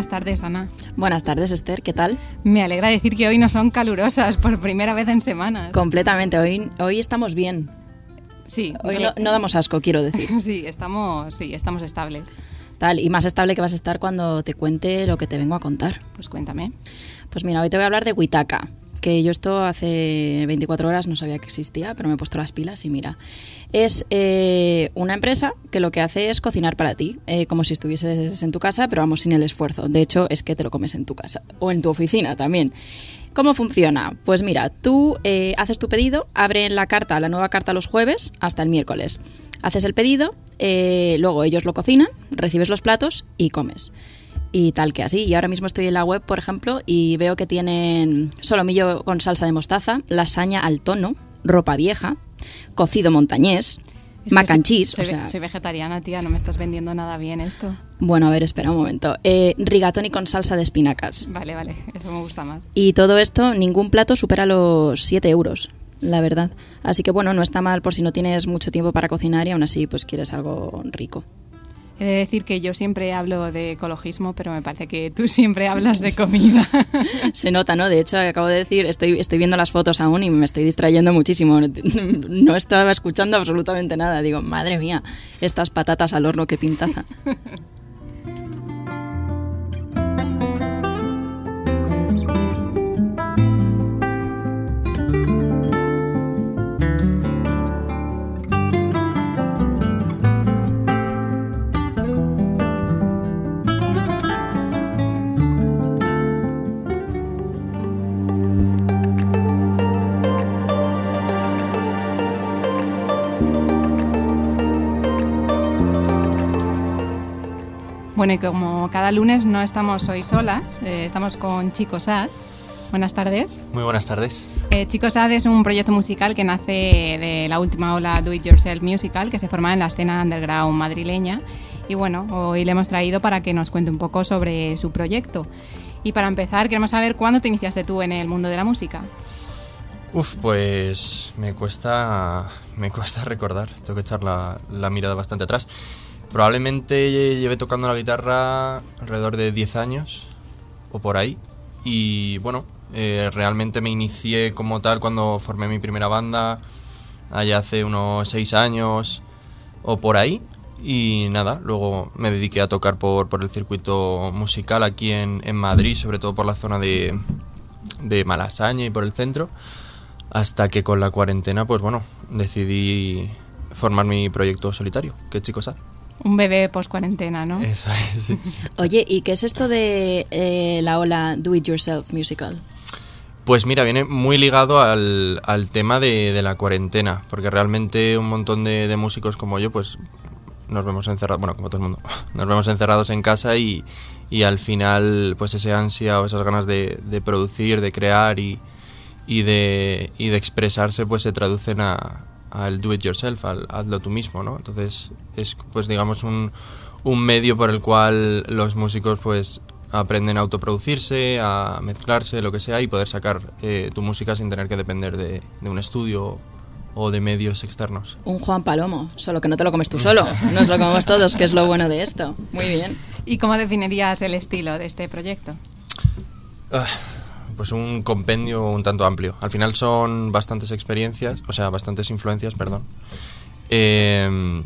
Buenas tardes, Ana. Buenas tardes, Esther, ¿qué tal? Me alegra decir que hoy no son calurosas por primera vez en semanas. Completamente, hoy, hoy estamos bien. Sí, Hoy no, no damos asco, quiero decir. sí, estamos, sí, estamos estables. Tal, y más estable que vas a estar cuando te cuente lo que te vengo a contar. Pues cuéntame. Pues mira, hoy te voy a hablar de Witaka, que yo esto hace 24 horas no sabía que existía, pero me he puesto las pilas y mira. Es eh, una empresa que lo que hace es cocinar para ti, eh, como si estuvieses en tu casa, pero vamos sin el esfuerzo. De hecho, es que te lo comes en tu casa o en tu oficina también. ¿Cómo funciona? Pues mira, tú eh, haces tu pedido, abren la carta, la nueva carta los jueves hasta el miércoles. Haces el pedido, luego ellos lo cocinan, recibes los platos y comes. Y tal que así. Y ahora mismo estoy en la web, por ejemplo, y veo que tienen solomillo con salsa de mostaza, lasaña al tono, ropa vieja, cocido montañés, Es que mac and soy- cheese. Soy, o sea, soy vegetariana, tía, no me estás vendiendo nada bien esto. bueno, a ver, espera un momento. Eh, rigatoni con salsa de espinacas. Vale, vale, eso me gusta más. Y todo esto, ningún plato supera los 7 euros, la verdad. Así que bueno, no está mal por si no tienes mucho tiempo para cocinar y aún así pues quieres algo rico. He de decir que yo siempre hablo de ecologismo, pero me parece que tú siempre hablas de comida. Se nota, ¿no? De hecho, acabo de decir, estoy, estoy viendo las fotos aún y me estoy distrayendo muchísimo. No estaba escuchando absolutamente nada. Digo, madre mía, estas patatas al horno, qué pintaza. bueno, y como cada lunes no estamos hoy solas, eh, estamos con Chico Sad. Buenas tardes. Muy buenas tardes. Eh, Chico Sad es un proyecto musical que nace de la última ola Do It Yourself Musical que se forma en la escena underground madrileña. Y bueno, hoy le hemos traído para que nos cuente un poco sobre su proyecto. Y para empezar, queremos saber cuándo te iniciaste tú en el mundo de la música. Uf, pues me cuesta, me cuesta recordar. Tengo que echar la, la mirada bastante atrás. Probablemente llevé tocando la guitarra alrededor de 10 años o por ahí. Y bueno, eh, realmente me inicié como tal cuando formé mi primera banda, allá hace unos 6 años o por ahí. Y nada, luego me dediqué a tocar por, por el circuito musical aquí en, en Madrid, sobre todo por la zona de, de Malasaña y por el centro. Hasta que con la cuarentena, pues bueno, decidí formar mi proyecto solitario, que chicos sad. Un bebé post cuarentena, ¿no? Esa es, sí. Oye, ¿y qué es esto de eh, la ola Do It Yourself Musical? Pues mira, viene muy ligado al, al tema de, de la cuarentena, porque realmente un montón de, de músicos como yo, pues nos vemos encerrados, bueno, como todo el mundo, nos vemos encerrados en casa y, y al final, pues ese ansia o esas ganas de, de producir, de crear y, y, de, y de expresarse, pues se traducen a, al do it yourself, al hazlo tú mismo, ¿no? Entonces es, pues digamos, un, un medio por el cual los músicos, pues aprenden a autoproducirse, a mezclarse, lo que sea, y poder sacar eh, tu música sin tener que depender de, de un estudio o de medios externos. Un Juan Palomo, solo que no te lo comes tú solo, nos lo comemos todos, que es lo bueno de esto. Muy bien. ¿Y cómo definirías el estilo de este proyecto? Ah, Pues un compendio un tanto amplio. Al final son bastantes experiencias, o sea, bastantes influencias, perdón. Eh,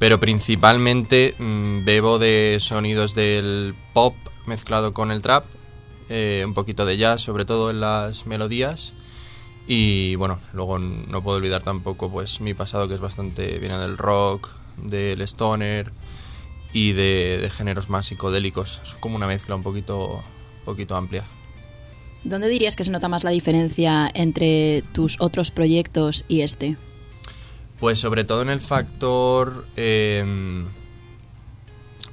pero principalmente mm, bebo de sonidos del pop mezclado con el trap, eh, un poquito de jazz, sobre todo en las melodías. Y bueno, luego no puedo olvidar tampoco pues mi pasado que es bastante viene del rock, del stoner y de, de géneros más psicodélicos. Es como una mezcla un poquito, poquito amplia. ¿Dónde dirías que se nota más la diferencia entre tus otros proyectos y este? Pues sobre todo en el factor. em,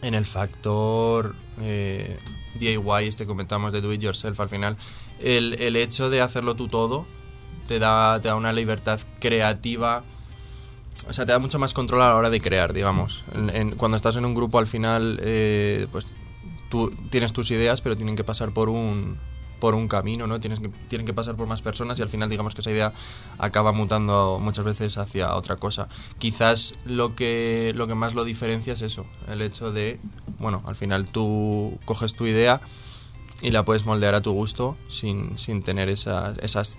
en el factor eh, DIY, este que comentamos de do it yourself al final. El, el hecho de hacerlo tú todo te da, te da una libertad creativa. O sea, te da mucho más control a la hora de crear, digamos. Cuando estás en un grupo al final, eh, pues tú tienes tus ideas, pero tienen que pasar por un por un camino, ¿no? Tienes que, tienen que pasar por más personas y al final digamos que esa idea acaba mutando muchas veces hacia otra cosa. Quizás lo que lo que más lo diferencia es eso, el hecho de, bueno, al final tú coges tu idea y la puedes moldear a tu gusto sin, sin tener esas, esas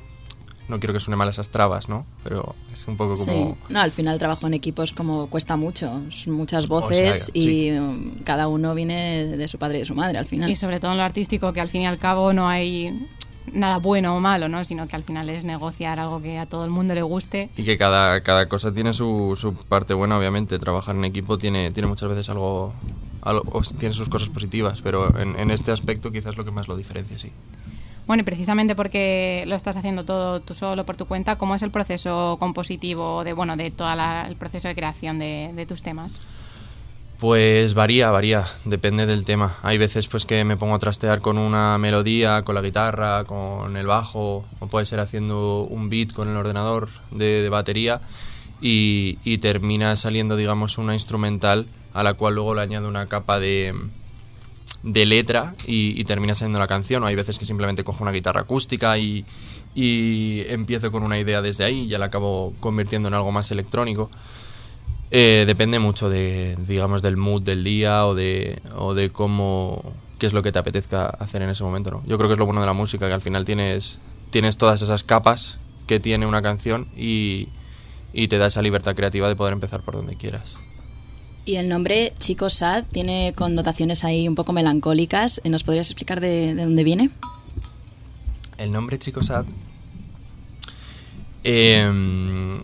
no quiero que suene mal esas trabas, ¿no? Pero es un poco como Sí, no, al final el trabajo en equipo es como cuesta mucho, son muchas sea, voces y sí. um, cada uno viene de su padre y de su madre al final. Y sobre todo en lo artístico, que al fin y al cabo no hay nada bueno o malo, ¿no? Sino que al final es negociar algo que a todo el mundo le guste. Y que cada, cada cosa tiene su, su parte buena, obviamente. Trabajar en equipo tiene, tiene muchas veces algo, algo- o tiene sus cosas positivas, pero en, en este aspecto quizás lo que más lo diferencia, sí. Bueno, y precisamente porque lo estás haciendo todo tú solo por tu cuenta, ¿cómo es el proceso compositivo de, bueno, de todo el proceso de creación de, tus temas? Pues varía, varía, depende del tema. Hay veces pues que me pongo a trastear con una melodía, con la guitarra, con el bajo, o puede ser haciendo un beat con el ordenador de, de batería y, y termina saliendo, digamos, una instrumental a la cual luego le añado una capa de, de letra y, y termina saliendo la canción. O hay veces que simplemente cojo una guitarra acústica y, y empiezo con una idea desde ahí y ya la acabo convirtiendo en algo más electrónico. Eh, depende mucho de, digamos, del mood del día o de, o de cómo, qué es lo que te apetezca hacer en ese momento, ¿no? Yo creo que es lo bueno de la música, que al final tienes, tienes todas esas capas que tiene una canción y, y te da esa libertad creativa de poder empezar por donde quieras. Y el nombre Chico Sad tiene connotaciones ahí un poco melancólicas. ¿Nos podrías explicar de, de dónde viene? El nombre Chico Sad. em,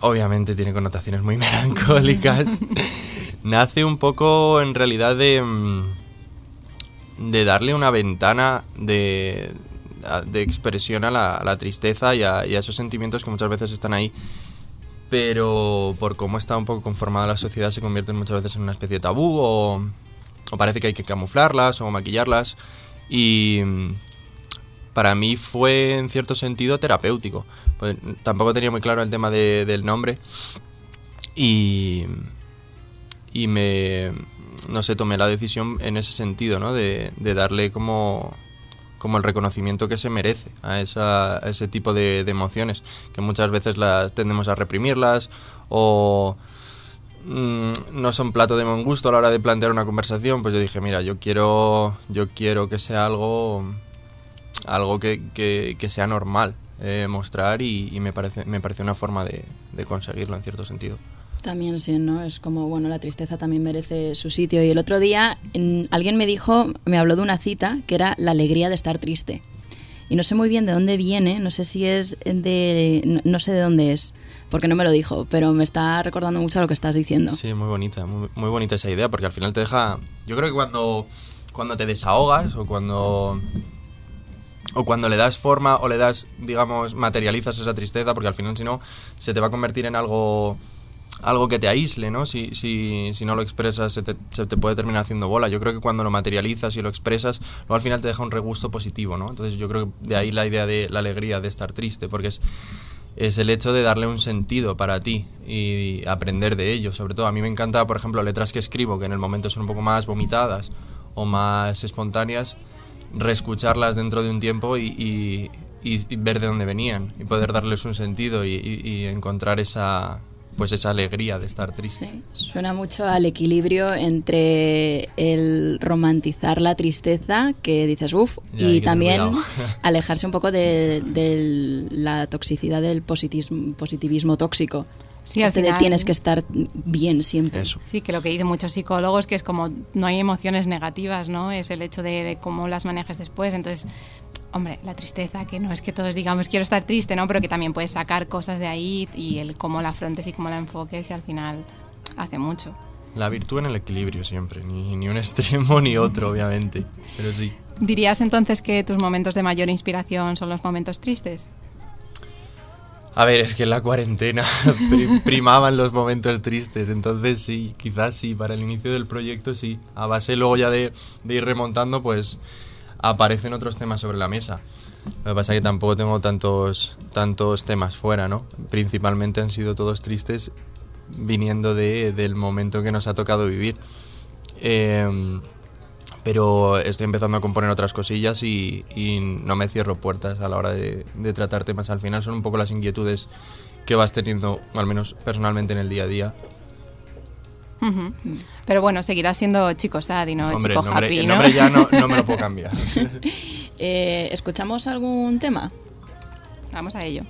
obviamente tiene connotaciones muy melancólicas. Nace un poco en realidad de. em, de darle una ventana de. de expresión a la, a la tristeza y a, y a esos sentimientos que muchas veces están ahí. Pero por cómo está un poco conformada la sociedad se convierten muchas veces en una especie de tabú o, o parece que hay que camuflarlas o maquillarlas. Y mm, para mí fue en cierto sentido terapéutico. Pues, tampoco tenía muy claro el tema de- del nombre y, y me, no sé, tomé la decisión en ese sentido, ¿no? De, de darle como, como el reconocimiento que se merece a, esa, a ese tipo de, emociones, que muchas veces tendemos a reprimirlas o mm, no son plato de buen gusto a la hora de plantear una conversación, pues yo dije, mira, yo quiero, yo quiero que sea algo algo que, que- que sea normal eh, mostrar y, y me parece me parece una forma de, de conseguirlo en cierto sentido. También sí, ¿no? Es como, bueno, la tristeza también merece su sitio. Y el otro día en- alguien me dijo, me habló de una cita que era la alegría de estar triste. Y no sé muy bien de dónde viene, no sé si es de... no, sé de dónde es, porque no me lo dijo, pero me está recordando mucho lo que estás diciendo. Sí, muy bonita, muy, muy bonita esa idea porque al final te deja... Yo creo que cuando, cuando te desahogas o cuando... O cuando le das forma o le das, digamos, materializas esa tristeza, porque al final si no, se te va a convertir en algo algo que te aísle, ¿no? Si, si, si no lo expresas, se te, puede terminar haciendo bola. Yo creo que cuando lo materializas y lo expresas, luego al final te deja un regusto positivo, ¿no? Entonces yo creo que de ahí la idea de la alegría de estar triste, porque es, es el hecho de darle un sentido para ti y aprender de ello. Sobre todo, a mí me encanta, por ejemplo, letras que escribo, que en el momento son un poco más vomitadas o más espontáneas, reescucharlas dentro de un tiempo y, ver de dónde venían y poder darles un sentido y encontrar esa pues esa alegría de estar triste. Sí, suena mucho al equilibrio entre el romantizar la tristeza, que dices, uff, y también alejarse un poco de, de la toxicidad del positivismo tóxico. Sí, al final- tienes que estar bien siempre. Eso. Sí, que lo que dicen muchos psicólogos que es como no hay emociones negativas, ¿no? Es el hecho de, de cómo las manejas después. Entonces, hombre, la tristeza, que no es que todos digamos quiero estar triste, ¿no? Pero que también puedes sacar cosas de ahí y el cómo la afrontes y cómo la enfoques y al final hace mucho. La virtud en el equilibrio siempre, ni, ni un extremo ni otro, obviamente. Pero sí. ¿Dirías entonces que tus momentos de mayor inspiración son los momentos tristes? A ver, es que en la cuarentena primaban los momentos tristes, entonces sí, quizás sí, para el inicio del proyecto sí. A base luego ya de, ir remontando, pues aparecen otros temas sobre la mesa. Lo que pasa es que tampoco tengo tantos, tantos temas fuera, ¿no? Principalmente han sido todos tristes viniendo de, del momento que nos ha tocado vivir. Em, pero estoy empezando a componer otras cosillas y, no me cierro puertas a la hora de, de, tratar temas. Al final son un poco las inquietudes que vas teniendo, al menos personalmente en el día a día. Pero bueno, seguirás siendo chico sad y no chico happy, ¿no? El nombre ya no, no me lo puedo cambiar. eh, ¿Escuchamos algún tema? Vamos a ello.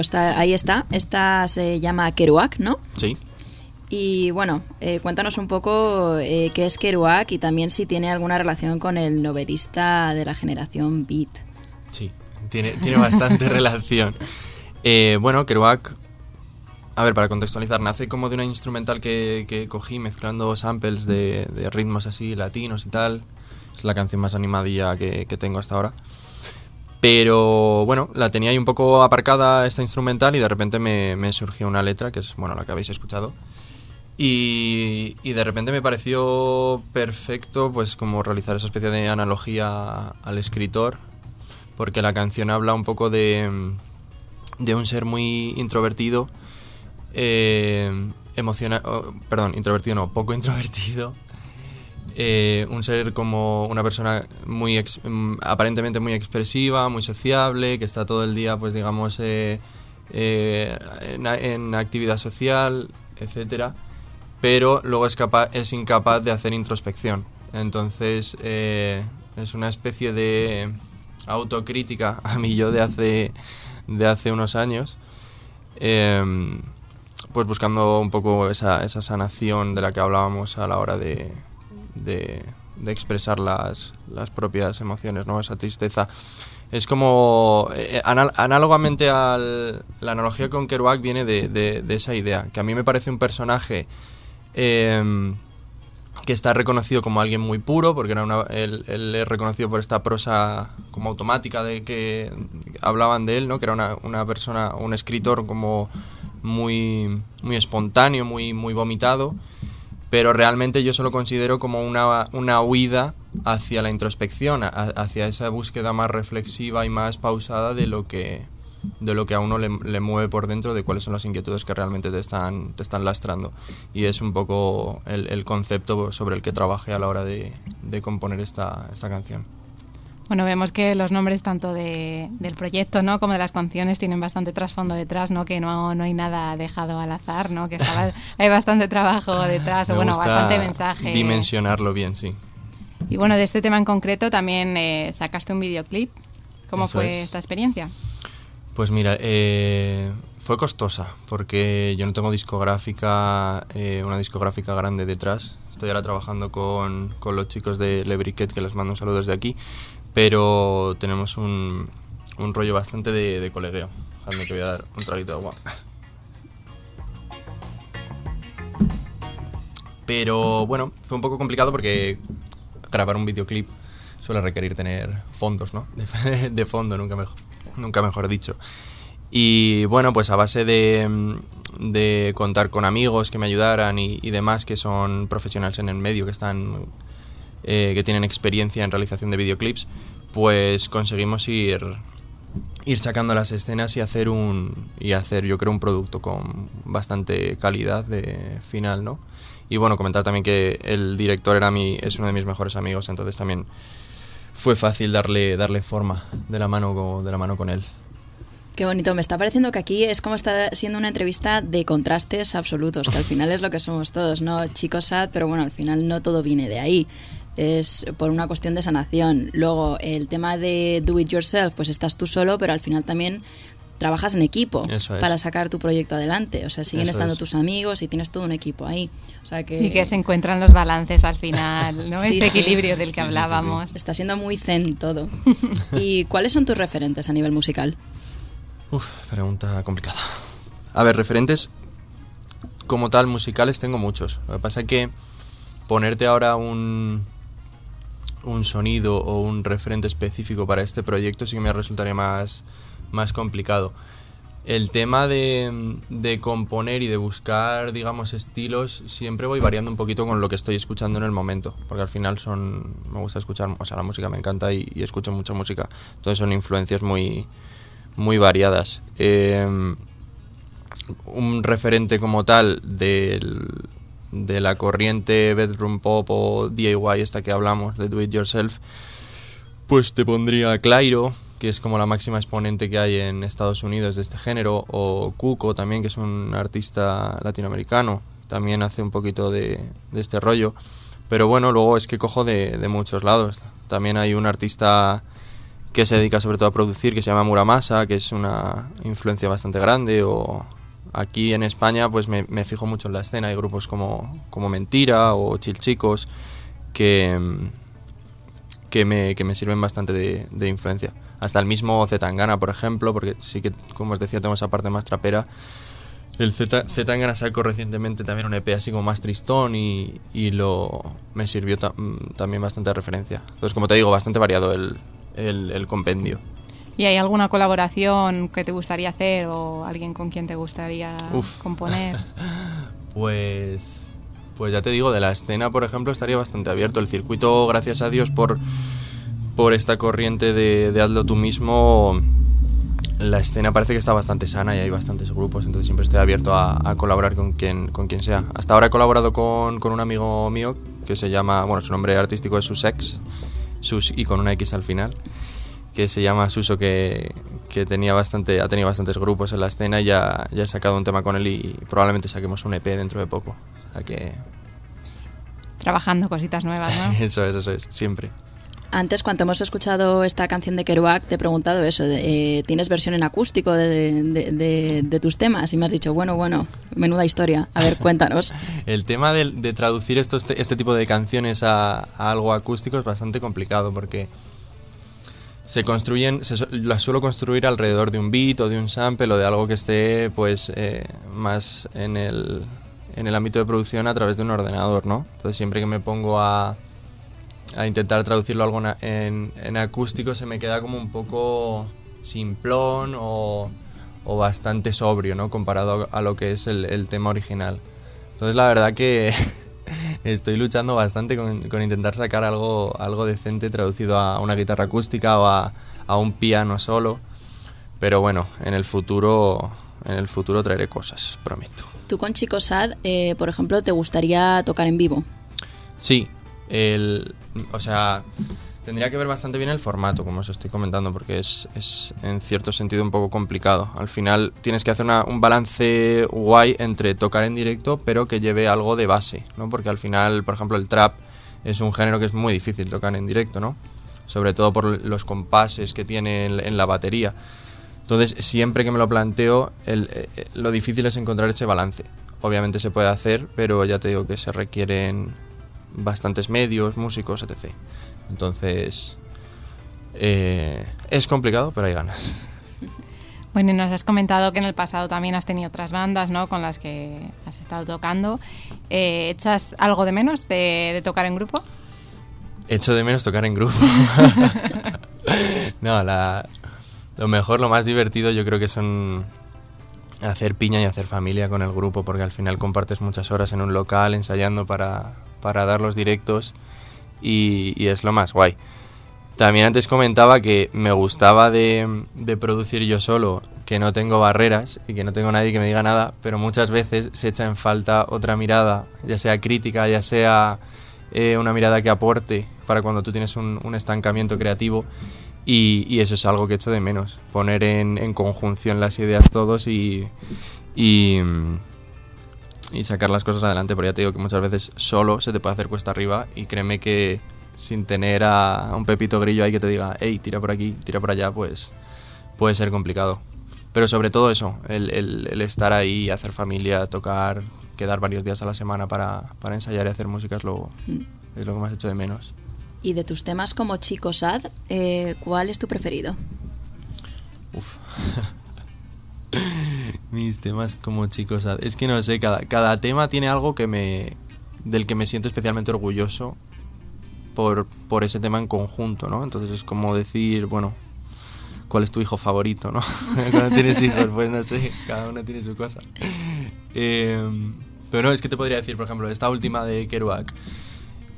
Pues ahí está. Esta se llama Kerouac, ¿no? Sí. Y bueno, eh, cuéntanos un poco eh, qué es Kerouac y también si tiene alguna relación con el novelista de la generación Beat. Sí, tiene, tiene bastante relación. Eh, bueno, Kerouac, a ver, para contextualizar, nace como de una instrumental que, que cogí mezclando samples de, ritmos así latinos y tal. Es la canción más animadilla que, que tengo hasta ahora. Pero bueno, la tenía ahí un poco aparcada esta instrumental y de repente me, surgió una letra, que es bueno la que habéis escuchado. Y, de repente me pareció perfecto pues como realizar esa especie de analogía al escritor, porque la canción habla un poco de, de un ser muy introvertido, eh, emocional, perdón, introvertido no, poco introvertido, eh, un ser como una persona muy mm, aparentemente muy expresiva, muy sociable, que está todo el día, pues digamos, eh, eh, en, actividad social, etcétera, pero luego es, capaz, es incapaz de hacer introspección. Entonces es una especie de autocrítica a mí yo de hace, de hace unos años. Em, pues buscando un poco esa, esa sanación de la que hablábamos a la hora de, de, expresar las, las, propias emociones, ¿no? esa tristeza. Es como, eh, anal- análogamente a la analogía con Kerouac viene de, de- de esa idea, que a mí me parece un personaje em, que está reconocido como alguien muy puro, porque era él, él es reconocido por esta prosa como automática de que hablaban de él, ¿no? que era una, una persona, un escritor como muy, muy espontáneo, muy, muy vomitado, pero realmente yo solo considero como una, una huida hacia la introspección, hacia esa búsqueda más reflexiva y más pausada de lo que de lo que a uno le, le mueve por dentro, de cuáles son las inquietudes que realmente te están, te están lastrando. Y es un poco el, el concepto sobre el que trabajé a la hora de, de componer esta, esta canción. Bueno, vemos que los nombres tanto de, del proyecto ¿no? como de las canciones tienen bastante trasfondo detrás, ¿no? que no, no hay nada dejado al azar, ¿no? que estaba- hay bastante trabajo detrás, o Me bueno, gusta bastante mensaje. Dimensionarlo bien, sí. Y bueno, de este tema en concreto también eh, sacaste un videoclip. ¿Cómo Eso fue es. esta experiencia? Pues mira, eh, fue costosa porque yo no tengo discográfica, eh, una discográfica grande detrás. Estoy ahora trabajando con, con los chicos de Le Briquet, que les mando un saludo desde aquí, pero tenemos un, un rollo bastante de, de colegueo. Dejadme que voy a dar un traguito de agua. Pero bueno, fue un poco complicado porque grabar un videoclip suele requerir tener fondos, ¿no? De, fondo, nunca mejor, nunca mejor dicho. Y bueno, pues a base de, de contar con amigos que me ayudaran y, y demás que son profesionales en el medio, que están eh, que tienen experiencia en realización de videoclips, pues conseguimos ir ir sacando las escenas y hacer un y hacer yo creo un producto con bastante calidad de final, ¿no? Y bueno, comentar también que el director era mi es uno de mis mejores amigos, entonces también fue fácil darle darle forma de la mano co- de la mano con él. Qué bonito, me está pareciendo que aquí es como está siendo una entrevista de contrastes absolutos, que al final es lo que somos todos, ¿no? Chicos sad, pero bueno, al final no todo viene de ahí. Es por una cuestión de sanación. Luego, el tema de do it yourself, pues estás tú solo, pero al final también trabajas en equipo es. para sacar tu proyecto adelante. O sea, siguen Eso estando es. tus amigos y tienes todo un equipo ahí. O sea que, Y que se encuentran los balances al final, ¿no? Sí, Ese sí. equilibrio del que Sí, sí, sí, sí. hablábamos. está siendo muy zen todo. ¿Y cuáles son tus referentes a nivel musical? Uf, pregunta complicada. A ver, referentes como tal musicales tengo muchos. Lo que pasa es que ponerte ahora un un sonido o un referente específico para este proyecto sí que me resultaría más, más complicado. El tema de, de componer y de buscar, digamos, estilos, siempre voy variando un poquito con lo que estoy escuchando en el momento, porque al final son, me gusta escuchar, o sea, la música me encanta y, escucho mucha música, entonces son influencias muy, muy variadas. Eh, un referente como tal del, de la corriente bedroom pop o DIY esta que hablamos, de do it yourself, pues te pondría Clairo, que es como la máxima exponente que hay en Estados Unidos de este género, o Cuco también, que es un artista latinoamericano, también hace un poquito de, este rollo. Pero bueno, luego es que cojo de, de muchos lados. También hay un artista que se dedica sobre todo a producir, que se llama Muramasa, que es una influencia bastante grande, o aquí en España pues me, fijo mucho en la escena, hay grupos como, como Mentira o Chilchicos que, que, me, que me sirven bastante de, influencia. Hasta el mismo Zetangana, por ejemplo, porque sí que, como os decía, tengo esa parte más trapera. El Zetangana sacó recientemente también un EP así como más tristón y, y lo me sirvió mm, también bastante de referencia. Entonces, como te digo, bastante variado el, el compendio. ¿Y hay alguna colaboración que te gustaría hacer o alguien con quien te gustaría Uf. componer? Pues, pues ya te digo, de la escena, por ejemplo, estaría bastante abierto. El circuito, gracias a Dios por, por esta corriente de, de hazlo tú mismo, la escena parece que está bastante sana y hay bastantes grupos, entonces siempre estoy abierto a, a colaborar con quien, con quien sea. Hasta ahora he colaborado con, con un amigo mío que se llama, bueno, su nombre artístico es Susex, Sus y con una X al final, que se llama Suso, que, que tenía bastante, ha tenido bastantes grupos en la escena y ya, ya he sacado un tema con él y probablemente saquemos un EP dentro de poco. O sea que Trabajando cositas nuevas, ¿no? eso es, eso es, siempre. Antes, cuando hemos escuchado esta canción de Kerouac, te he preguntado eso, de, eh, ¿tienes versión en acústico de, de- de- de tus temas? Y me has dicho, bueno, bueno, menuda historia. A ver, cuéntanos. El tema de, de traducir estos, este tipo de canciones a, a algo acústico es bastante complicado porque se construyen, se, las suelo construir alrededor de un beat o de un sample o de algo que esté pues eh, más en el, en el ámbito de producción a través de un ordenador, ¿no? Entonces siempre que me pongo a, a intentar traducirlo algo en, en, acústico se me queda como un poco simplón o, o bastante sobrio, ¿no? Comparado a lo que es el, el tema original. Entonces la verdad que estoy luchando bastante con, con, intentar sacar algo, algo decente traducido a una guitarra acústica o a, a un piano solo. Pero bueno, en el futuro, en el futuro traeré cosas, prometo. ¿Tú con Chico Sad, eh, por ejemplo, te gustaría tocar en vivo? Sí, el, o sea, tendría que ver bastante bien el formato, como os estoy comentando, porque es, es en cierto sentido un poco complicado. Al final tienes que hacer un balance guay entre tocar en directo, pero que lleve algo de base, ¿no? Porque al final, por ejemplo, el trap es un género que es muy difícil tocar en directo, ¿no? Sobre todo por los compases que tiene en, la batería. Entonces, siempre que me lo planteo, el, eh, lo difícil es encontrar ese balance. Obviamente se puede hacer, pero ya te digo que se requieren bastantes medios, músicos, etc. Entonces, eh, es complicado, pero hay ganas. Bueno, y nos has comentado que en el pasado también has tenido otras bandas, ¿no? Con las que has estado tocando. Eh, ¿Echas algo de menos de, de tocar en grupo? Echo de menos tocar en grupo. no, la, lo mejor, lo más divertido yo creo que son hacer piña y hacer familia con el grupo, porque al final compartes muchas horas en un local ensayando para, para dar los directos y, y, es lo más guay. También antes comentaba que me gustaba de, de, producir yo solo, que no tengo barreras y que no tengo nadie que me diga nada, pero muchas veces se echa en falta otra mirada, ya sea crítica, ya sea eh, una mirada que aporte para cuando tú tienes un, un estancamiento creativo. Y, y, eso es algo que echo de menos, poner en, en conjunción las ideas todos y, y, y, sacar las cosas adelante, porque ya te digo que muchas veces solo se te puede hacer cuesta arriba y créeme que sin tener a un pepito grillo ahí que te diga, hey, tira por aquí, tira por allá, pues puede ser complicado. Pero sobre todo eso, el, el, el estar ahí, hacer familia, tocar, quedar varios días a la semana para, para ensayar y hacer música es lo, es lo que más hecho de menos. Y de tus temas como Chico Sad, eh, ¿cuál es tu preferido? Uf. Mis temas como Chico Sad. Es que no sé, cada, cada tema tiene algo que me del que me siento especialmente orgulloso por, por ese tema en conjunto, ¿no? Entonces es como decir, bueno, ¿cuál es tu hijo favorito, no? Cuando tienes hijos, pues no sé, cada uno tiene su cosa. Eh, pero no, es que te podría decir, por ejemplo, esta última de Kerouac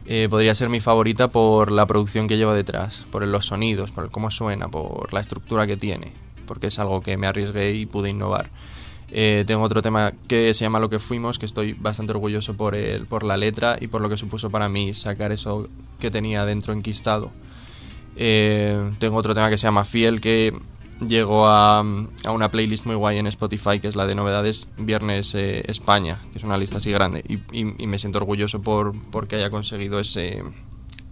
eh, podría ser mi favorita por la producción que lleva detrás, por los sonidos, por cómo suena, por la estructura que tiene, porque es algo que me arriesgué y pude innovar. Eh, tengo otro tema que se llama Lo que fuimos, que estoy bastante orgulloso por, el, por la letra y por lo que supuso para mí sacar eso que tenía dentro enquistado. Eh, tengo otro tema que se llama Fiel, que llegó a, a, una playlist muy guay en Spotify, que es la de novedades Viernes eh, España, que es una lista así grande. Y, y, me siento orgulloso por porque haya conseguido ese,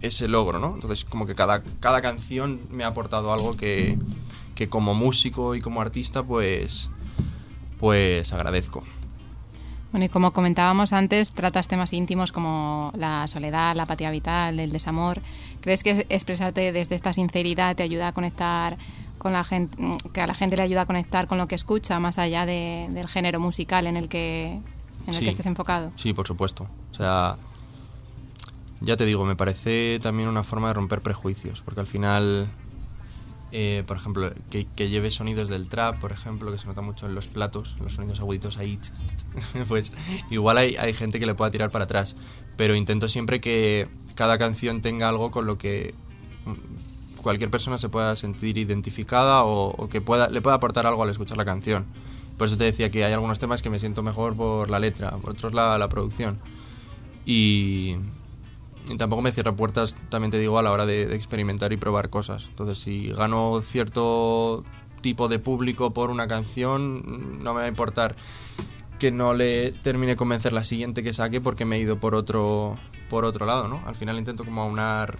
ese logro, ¿no? Entonces, como que cada, cada canción me ha aportado algo que, que como músico y como artista, pues, pues agradezco. Bueno, y como comentábamos antes, tratas temas íntimos como la soledad, la apatía vital, el desamor. ¿Crees que expresarte desde esta sinceridad te ayuda a conectar con la gente, que a la gente le ayuda a conectar con lo que escucha, más allá de, del género musical en el que en el sí, que estés enfocado? Sí, por supuesto. O sea, ya te digo, me parece también una forma de romper prejuicios, porque al final eh, por ejemplo, que, que, lleve sonidos del trap, por ejemplo, que se nota mucho en los platos, los sonidos aguditos ahí, pues igual hay, hay, gente que le pueda tirar para atrás, pero intento siempre que cada canción tenga algo con lo que cualquier persona se pueda sentir identificada o, o que pueda, le pueda aportar algo al escuchar la canción. Por eso te decía que hay algunos temas que me siento mejor por la letra, por otros la, la producción. Y, y tampoco me cierra puertas, también te digo, a la hora de, experimentar y probar cosas. Entonces, si gano cierto tipo de público por una canción, no me va a importar que no le termine convencer la siguiente que saque porque me he ido por otro, por otro lado, ¿no? Al final intento como aunar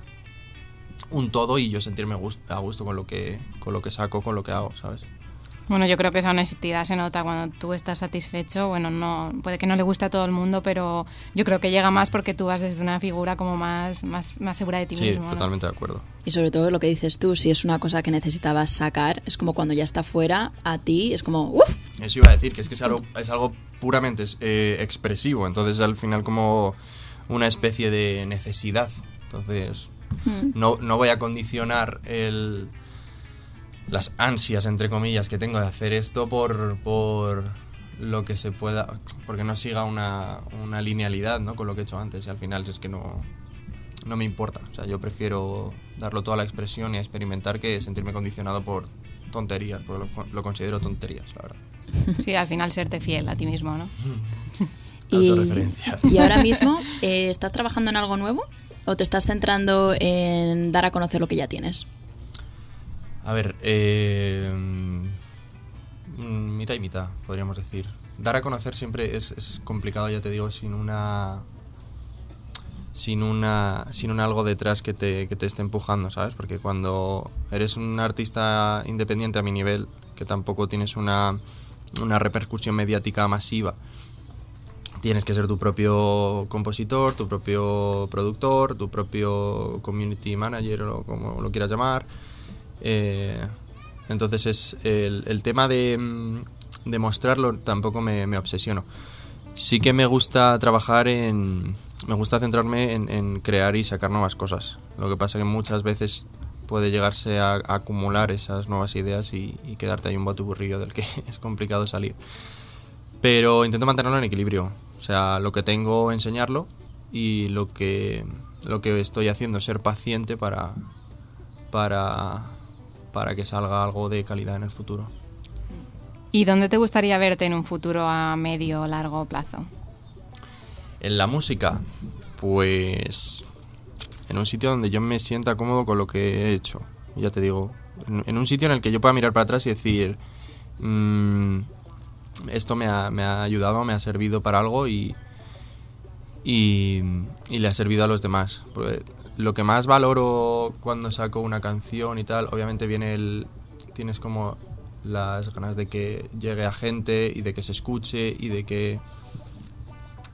un todo y yo sentirme a gusto con lo que, con lo que saco, con lo que hago, ¿sabes? Bueno, yo creo que esa honestidad se nota cuando tú estás satisfecho. Bueno, no puede que no le guste a todo el mundo, pero yo creo que llega más porque tú vas desde una figura como más, más, más segura de ti Sí, mismo. ¿no? totalmente de acuerdo. Y sobre todo lo que dices tú, si es una cosa que necesitabas sacar, es como cuando ya está fuera, a ti es como, uff, Eso iba a decir, que es que es algo, es algo puramente eh, expresivo, entonces al final como una especie de necesidad. Entonces no, no voy a condicionar el, las ansias, entre comillas, que tengo de hacer esto por, por lo que se pueda, porque no siga una, una linealidad ¿no? con lo que he hecho antes y al final es que no, no me importa. O sea, yo prefiero darlo toda la expresión y experimentar que sentirme condicionado por tonterías, porque lo, lo considero tonterías, la verdad. Sí, al final serte fiel a ti mismo, ¿no? Y, Autorreferencia. y ahora mismo, eh, ¿estás trabajando en algo nuevo o te estás centrando en dar a conocer lo que ya tienes? A ver, eh, mm, mitad y mitad, podríamos decir. Dar a conocer siempre es, es complicado, ya te digo, sin una sin una sin un algo detrás que te, que te esté empujando, ¿sabes? Porque cuando eres un artista independiente a mi nivel, que tampoco tienes una, una repercusión mediática masiva, tienes que ser tu propio compositor, tu propio productor, tu propio community manager o como lo quieras llamar. Eh, entonces es el, el tema de, mm, de mostrarlo tampoco me, me obsesiono. Sí que me gusta trabajar en... Me gusta centrarme en, en crear y sacar nuevas cosas. Lo que pasa que muchas veces puede llegarse a, a acumular esas nuevas ideas y, y quedarte ahí un batuburrillo del que es complicado salir. Pero intento mantenerlo en equilibrio. O sea, lo que tengo, enseñarlo y lo que, lo que estoy haciendo, ser paciente para, para, para que salga algo de calidad en el futuro. ¿Y dónde te gustaría verte en un futuro a medio o largo plazo? En la música, pues en un sitio donde yo me sienta cómodo con lo que he hecho. Ya te digo, en, un sitio en el que yo pueda mirar para atrás y decir, "Mm, esto me ha, me ha ayudado, me ha servido para algo y, y, y le ha servido a los demás. Porque lo que más valoro cuando saco una canción y tal, obviamente viene el... Tienes como las ganas de que llegue a gente y de que se escuche y de que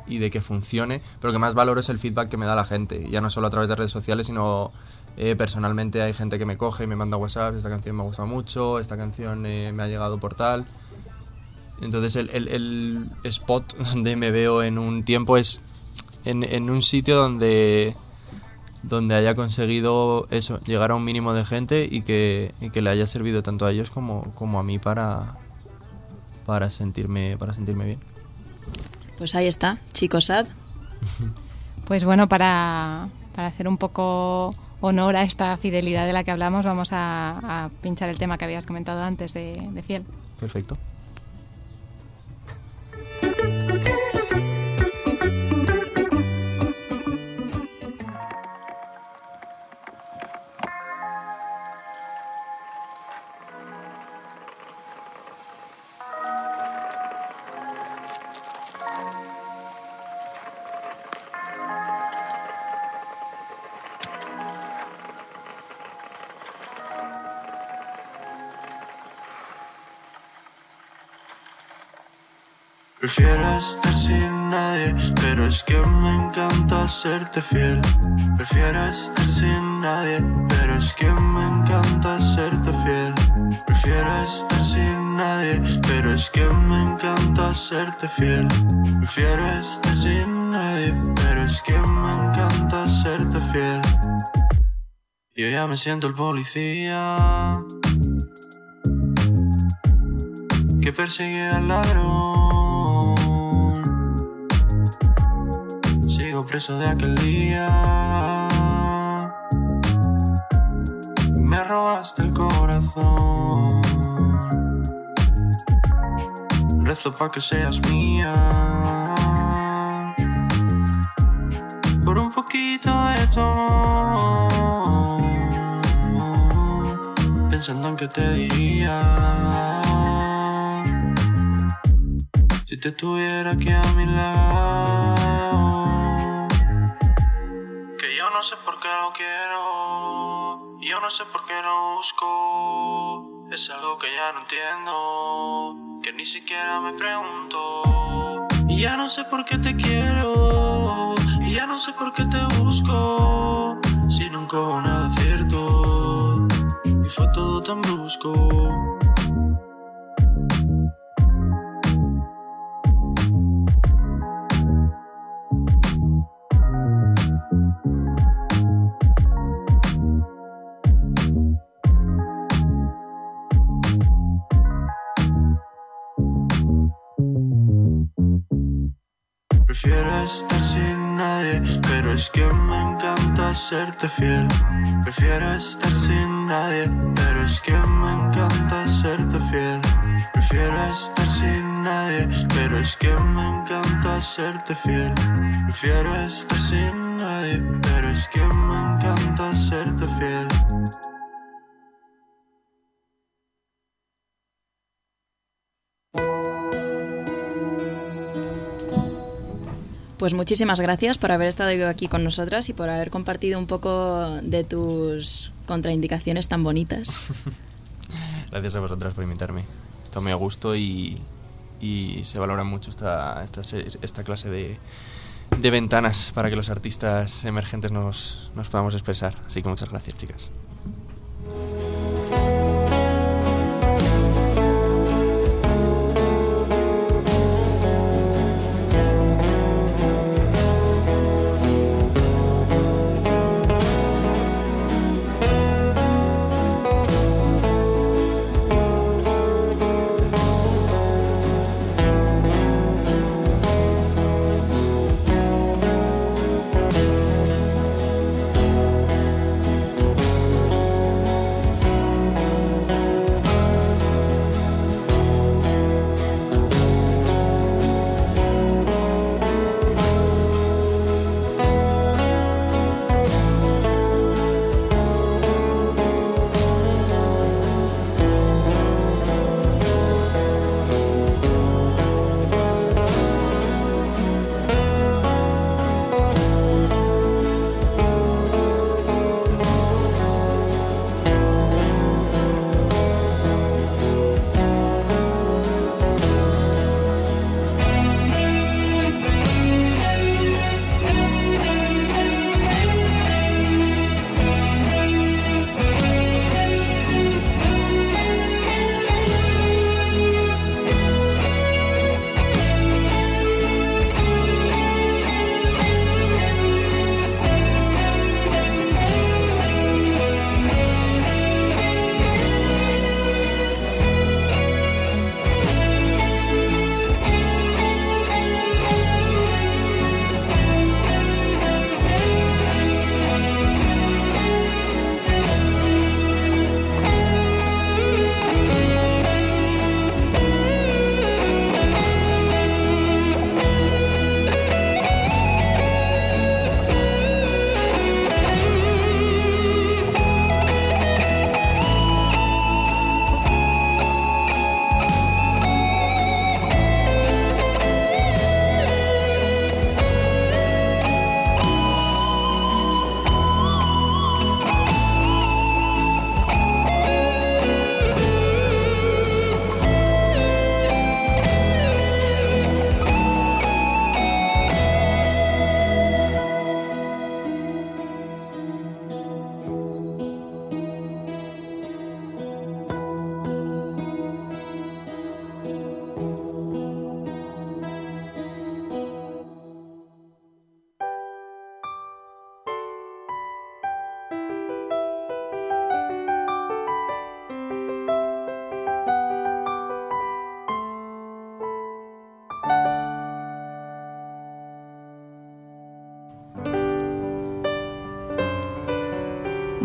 y de que funcione, pero lo que más valoro es el feedback que me da la gente, ya no solo a través de redes sociales, sino eh, personalmente hay gente que me coge y me manda WhatsApp, esta canción me ha gustado mucho, esta canción eh, me ha llegado por tal. Entonces el, el- el spot donde me veo en un tiempo es en, en un sitio donde, donde haya conseguido eso, llegar a un mínimo de gente y que, y que le haya servido tanto a ellos como, como a mí para, para, sentirme, para sentirme bien. Pues ahí está, chicos sad. Pues bueno, para, para hacer un poco honor a esta fidelidad de la que hablamos, vamos a, a pinchar el tema que habías comentado antes de, de Fiel. Perfecto. Prefiero estar sin nadie, pero es que me encanta serte fiel. Prefiero estar sin nadie, pero es que me encanta serte fiel. Prefiero estar sin nadie, pero es que me encanta serte fiel. Prefiero estar sin nadie, pero es que me encanta serte fiel. Yo ya me siento el policía que persigue al ladrón. Sigo preso de aquel día. Me robaste el corazón. Rezo pa' que seas mía. Por un poquito de tu. Pensando en que te diría. Si te tuviera aquí a mi lado. No sé por qué lo quiero. Yo no sé por qué lo busco. Es algo que ya no entiendo, que ni siquiera me pregunto. Y ya no sé por qué te quiero, y ya no sé por qué te busco. Si nunca hubo nada cierto, y fue todo tan brusco. Prefiero estar sin nadie, pero es que me encanta serte fiel. Prefiero estar sin nadie, pero es que me encanta serte fiel. Prefiero estar sin nadie, pero es que me encanta serte fiel. Prefiero estar sin nadie, pero es que me encanta serte fiel. Pues muchísimas gracias por haber estado aquí con nosotras y por haber compartido un poco de tus contraindicaciones tan bonitas. Gracias a vosotras por invitarme. Está muy a gusto y, se valora mucho esta, esta, esta clase de, ventanas para que los artistas emergentes nos podamos expresar. Así que muchas gracias, chicas.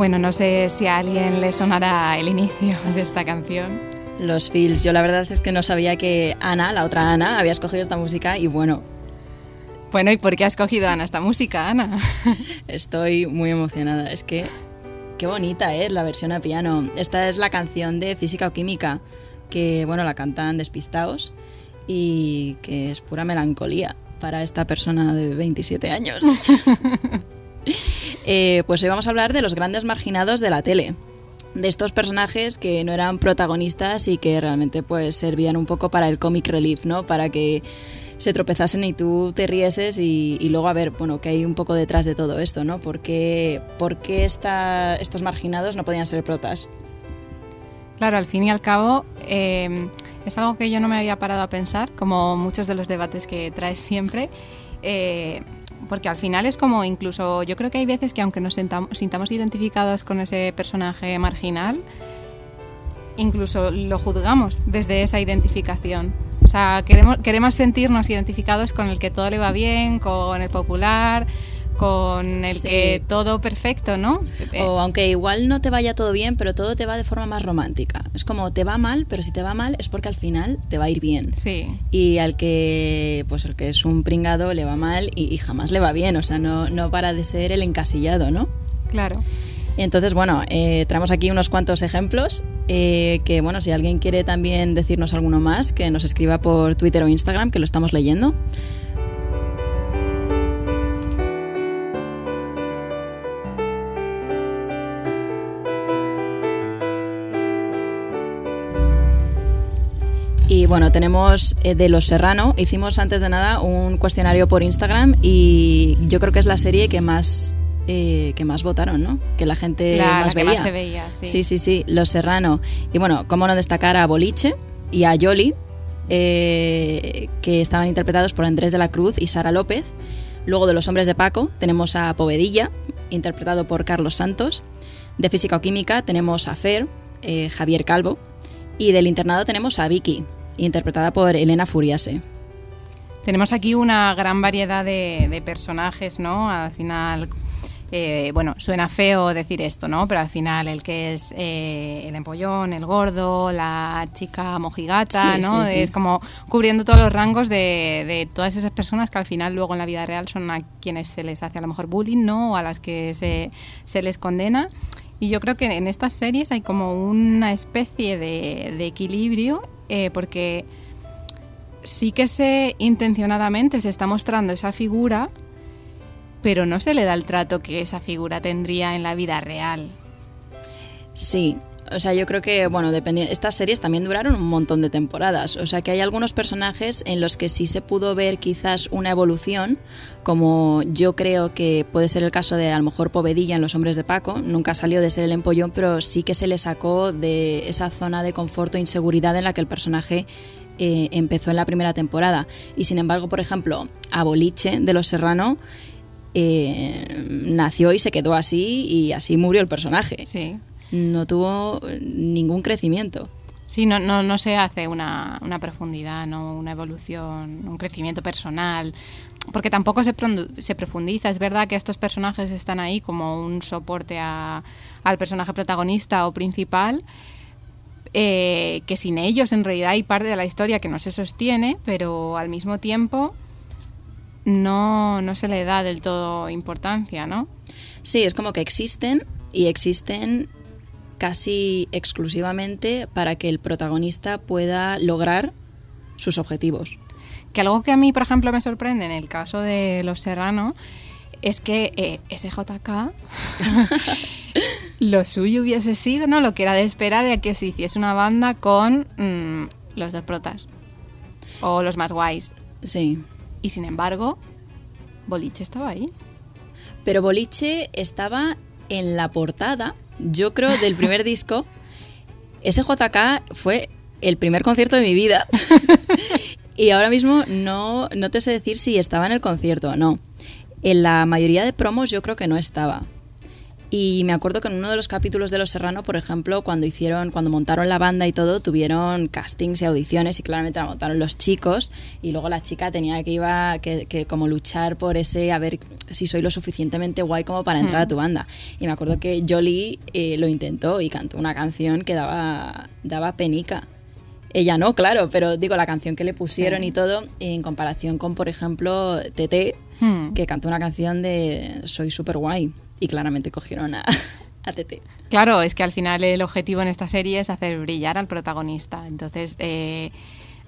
Bueno, no sé si a alguien le sonará el inicio de esta canción. Los feels. Yo la verdad es que no sabía que Ana, la otra Ana, había escogido esta música y bueno, Bueno, ¿y por qué ha escogido Ana esta música, Ana? estoy muy emocionada. Es que qué bonita es la versión a piano. Esta es la canción de Física o Química, que bueno, la cantan despistados y que es pura melancolía para esta persona de 27 años. Eh, pues hoy vamos a hablar de los grandes marginados de la tele. de estos personajes que no eran protagonistas y que realmente pues servían un poco para el comic relief, ¿no? Para que se tropezasen y tú te rieses y, luego a ver, bueno, que hay un poco detrás de todo esto, ¿no? ¿Por qué, por qué estos marginados no podían ser protas? Claro, al fin y al cabo eh, es algo que yo no me había parado a pensar, como muchos de los debates que traes siempre, eh, porque al final es como incluso, yo creo que hay veces que aunque nos sentam- sintamos identificados con ese personaje marginal, incluso lo juzgamos desde esa identificación. O sea, queremos, queremos sentirnos identificados con el que todo le va bien, con el popular, con el Sí. que todo perfecto, ¿no? Eh, O aunque igual no te vaya todo bien, pero todo te va de forma más romántica. Es como te va mal, pero si te va mal es porque al final te va a ir bien. Sí. Y al que, pues el que es un pringado le va mal y, y jamás le va bien, o sea, no, no para de ser el encasillado, ¿no? Claro. Entonces, bueno, eh, traemos aquí unos cuantos ejemplos eh, que, bueno, si alguien quiere también decirnos alguno más, que nos escriba por Twitter o Instagram, que lo estamos leyendo. Y bueno, tenemos eh, de Los Serrano. Hicimos antes de nada un cuestionario por Instagram y yo creo que es la serie que más eh, que más votaron, ¿no? Que la gente La- más la que veía. más se veía, sí. sí, sí, sí, Los Serrano. Y bueno, cómo no destacar a Boliche y a Yoli, eh, que estaban interpretados por Andrés de la Cruz y Sara López. Luego de Los Hombres de Paco tenemos a Povedilla, interpretado por Carlos Santos. De Física o Química tenemos a Fer, eh, Javier Calvo. Y del internado tenemos a Vicky, interpretada por Elena Furiase. Tenemos aquí una gran variedad de, de personajes, ¿no? Al final, eh, bueno, suena feo decir esto, ¿no? Pero al final el que es eh, el empollón, el gordo, la chica mojigata, Sí, ¿no? sí, sí. Es como cubriendo todos los rangos de, de todas esas personas que al final luego en la vida real son a quienes se les hace a lo mejor bullying, ¿no? O a las que se, se les condena. Y yo creo que en estas series hay como una especie de, de equilibrio, eh, porque sí que se intencionadamente se está mostrando esa figura, pero no se le da el trato que esa figura tendría en la vida real. Sí, o sea, yo creo que, bueno, dependi- estas series también duraron un montón de temporadas. O sea, que hay algunos personajes en los que sí se pudo ver quizás una evolución, como yo creo que puede ser el caso de a lo mejor Povedilla en Los Hombres de Paco. Nunca salió de ser el empollón, pero sí que se le sacó de esa zona de confort o inseguridad en la que el personaje eh, empezó en la primera temporada. Y sin embargo, por ejemplo, a Boliche de Los Serrano eh, nació y se quedó así y así murió el personaje Sí. No tuvo ningún crecimiento. Sí, no, no, no se hace una, una profundidad, no una evolución, un crecimiento personal, porque tampoco se, se profundiza. Es verdad que estos personajes están ahí como un soporte a- al personaje protagonista o principal, eh, que sin ellos en realidad hay parte de la historia que no se sostiene, pero al mismo tiempo no, no se le da del todo importancia, ¿no? Sí, es como que existen y existen casi exclusivamente para que el protagonista pueda lograr sus objetivos. Que algo que a mí, por ejemplo, me sorprende en el caso de Los Serrano es que eh, SJK lo suyo hubiese sido, ¿no? Lo que era de esperar era que se hiciese una banda con mm, los dos protas o los más guays. Sí. Y sin embargo, Boliche estaba ahí. Pero Boliche estaba en la portada, yo creo, del primer disco. SJK fue el primer concierto de mi vida. y ahora mismo no, no te sé decir si estaba en el concierto o no. En la mayoría de promos yo creo que no estaba. Y me acuerdo que en uno de los capítulos de Los Serrano, por ejemplo, cuando hicieron, cuando montaron la banda y todo, tuvieron castings y audiciones y claramente la montaron los chicos y luego la chica tenía que iba que, que como luchar por ese a ver si soy lo suficientemente guay como para entrar a tu banda. Y me acuerdo que Jolie eh, lo intentó y cantó una canción que daba daba penica. Ella no, claro, pero digo la canción que le pusieron y todo en comparación con, por ejemplo, TT, Hmm. que cantó una canción de Soy super guay y claramente cogieron a, TT. Claro, es que al final el objetivo en esta serie es hacer brillar al protagonista. Entonces, eh,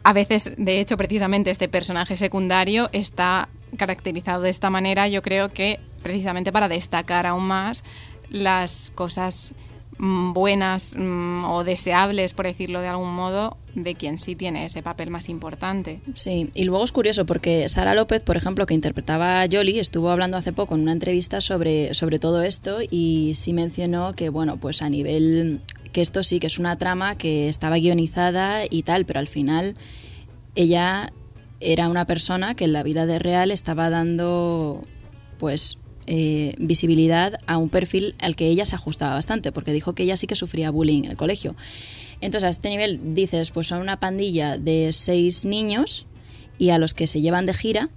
a veces, de hecho, precisamente este personaje secundario está caracterizado de esta manera, yo creo que precisamente para destacar aún más las cosas buenas mm, o deseables, por decirlo de algún modo, de quien sí tiene ese papel más importante. Sí, y luego es curioso porque Sara López, por ejemplo, que interpretaba a Jolie, estuvo hablando hace poco en una entrevista sobre, sobre todo esto y sí mencionó que, bueno, pues a nivel que esto sí que es una trama que estaba guionizada y tal, pero al final ella era una persona que en la vida de real estaba dando pues eh, visibilidad a un perfil al que ella se ajustaba bastante, porque dijo que ella sí que sufría bullying en el colegio. Entonces, a este nivel dices, pues son una pandilla de seis niños y a los que se llevan de gira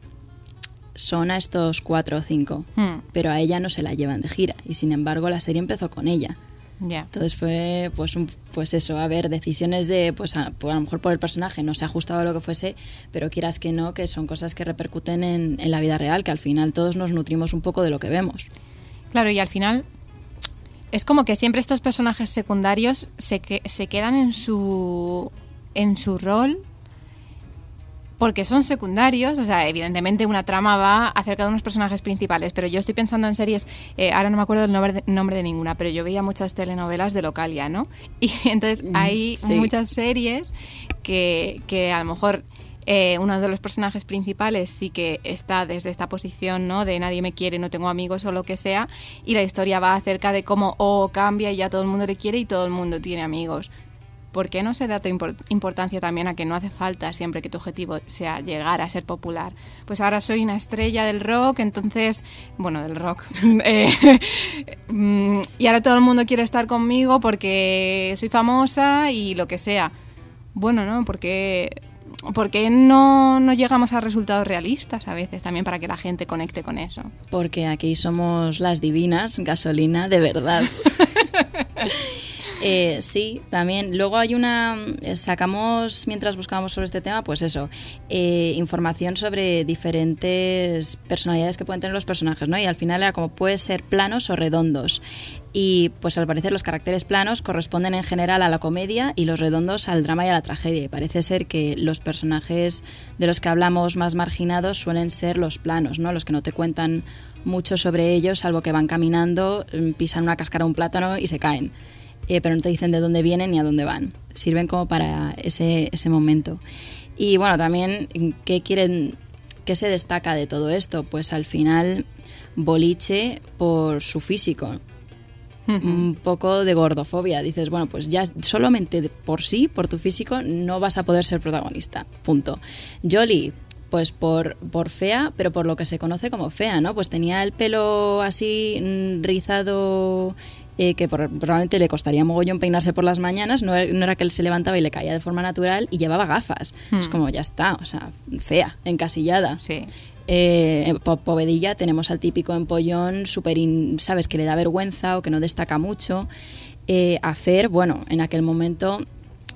son a estos cuatro o cinco, Hmm. pero a ella no se la llevan de gira y sin embargo la serie empezó con ella. Entonces fue pues un- pues eso, a ver, decisiones de pues a, pues a lo mejor por el personaje no se ha ajustado a lo que fuese, pero quieras que no, que son cosas que repercuten en, en la vida real, que al final todos nos nutrimos un poco de lo que vemos. Claro, y al final es como que siempre estos personajes secundarios se, que, se quedan en su, en su rol porque son secundarios, o sea, evidentemente una trama va acerca de unos personajes principales, pero yo estoy pensando en series, eh, ahora no me acuerdo el nombre de, nombre de ninguna, pero yo veía muchas telenovelas de Localia, ¿no? Y entonces Mm, hay sí. muchas series que, que a lo mejor eh, uno de los personajes principales sí que está desde esta posición, ¿no? De nadie me quiere, no tengo amigos o lo que sea, y la historia va acerca de cómo O cambia y ya todo el mundo le quiere y todo el mundo tiene amigos. ¿Por qué no se da importancia también a que no hace falta siempre que tu objetivo sea llegar a ser popular? Pues ahora soy una estrella del rock, entonces, bueno, del rock. Eh, mm, y ahora todo el mundo quiere estar conmigo porque soy famosa y lo que sea. Bueno, ¿no? Porque ¿Por qué no, no llegamos a resultados realistas a veces también para que la gente conecte con eso? Porque aquí somos las divinas, gasolina de verdad. Eh, sí, también. Luego hay una. eh, Sacamos, mientras buscábamos sobre este tema, pues eso, eh, información sobre diferentes personalidades que pueden tener los personajes, ¿no? Y al final era como puede ser planos o redondos. Y pues al parecer los caracteres planos corresponden en general a la comedia y los redondos al drama y a la tragedia. Y parece ser que los personajes de los que hablamos más marginados suelen ser los planos, ¿no? Los que no te cuentan mucho sobre ellos, salvo que van caminando, mm, pisan una cáscara un plátano y se caen. Eh, pero no te dicen de dónde vienen ni a dónde van. Sirven como para ese, ese momento. Y bueno, también, ¿qué quieren, qué se destaca de todo esto? Pues al final, boliche por su físico. Un poco de gordofobia. Dices, bueno, pues ya solamente por sí, por tu físico, no vas a poder ser protagonista. Punto. Jolie, pues por, por fea, pero por lo que se conoce como fea, ¿no? Pues tenía el pelo así mm, rizado eh, que por- probablemente le costaría mogollón peinarse por las mañanas, no, e- no era que él se levantaba y le caía de forma natural y llevaba gafas. Es como, ya está, o sea, fea, encasillada. Sí. Eh, en Po- Povedilla tenemos al típico empollón, súper, in- ¿sabes? Que le da vergüenza o que no destaca mucho. Eh, a Fer, bueno, en aquel momento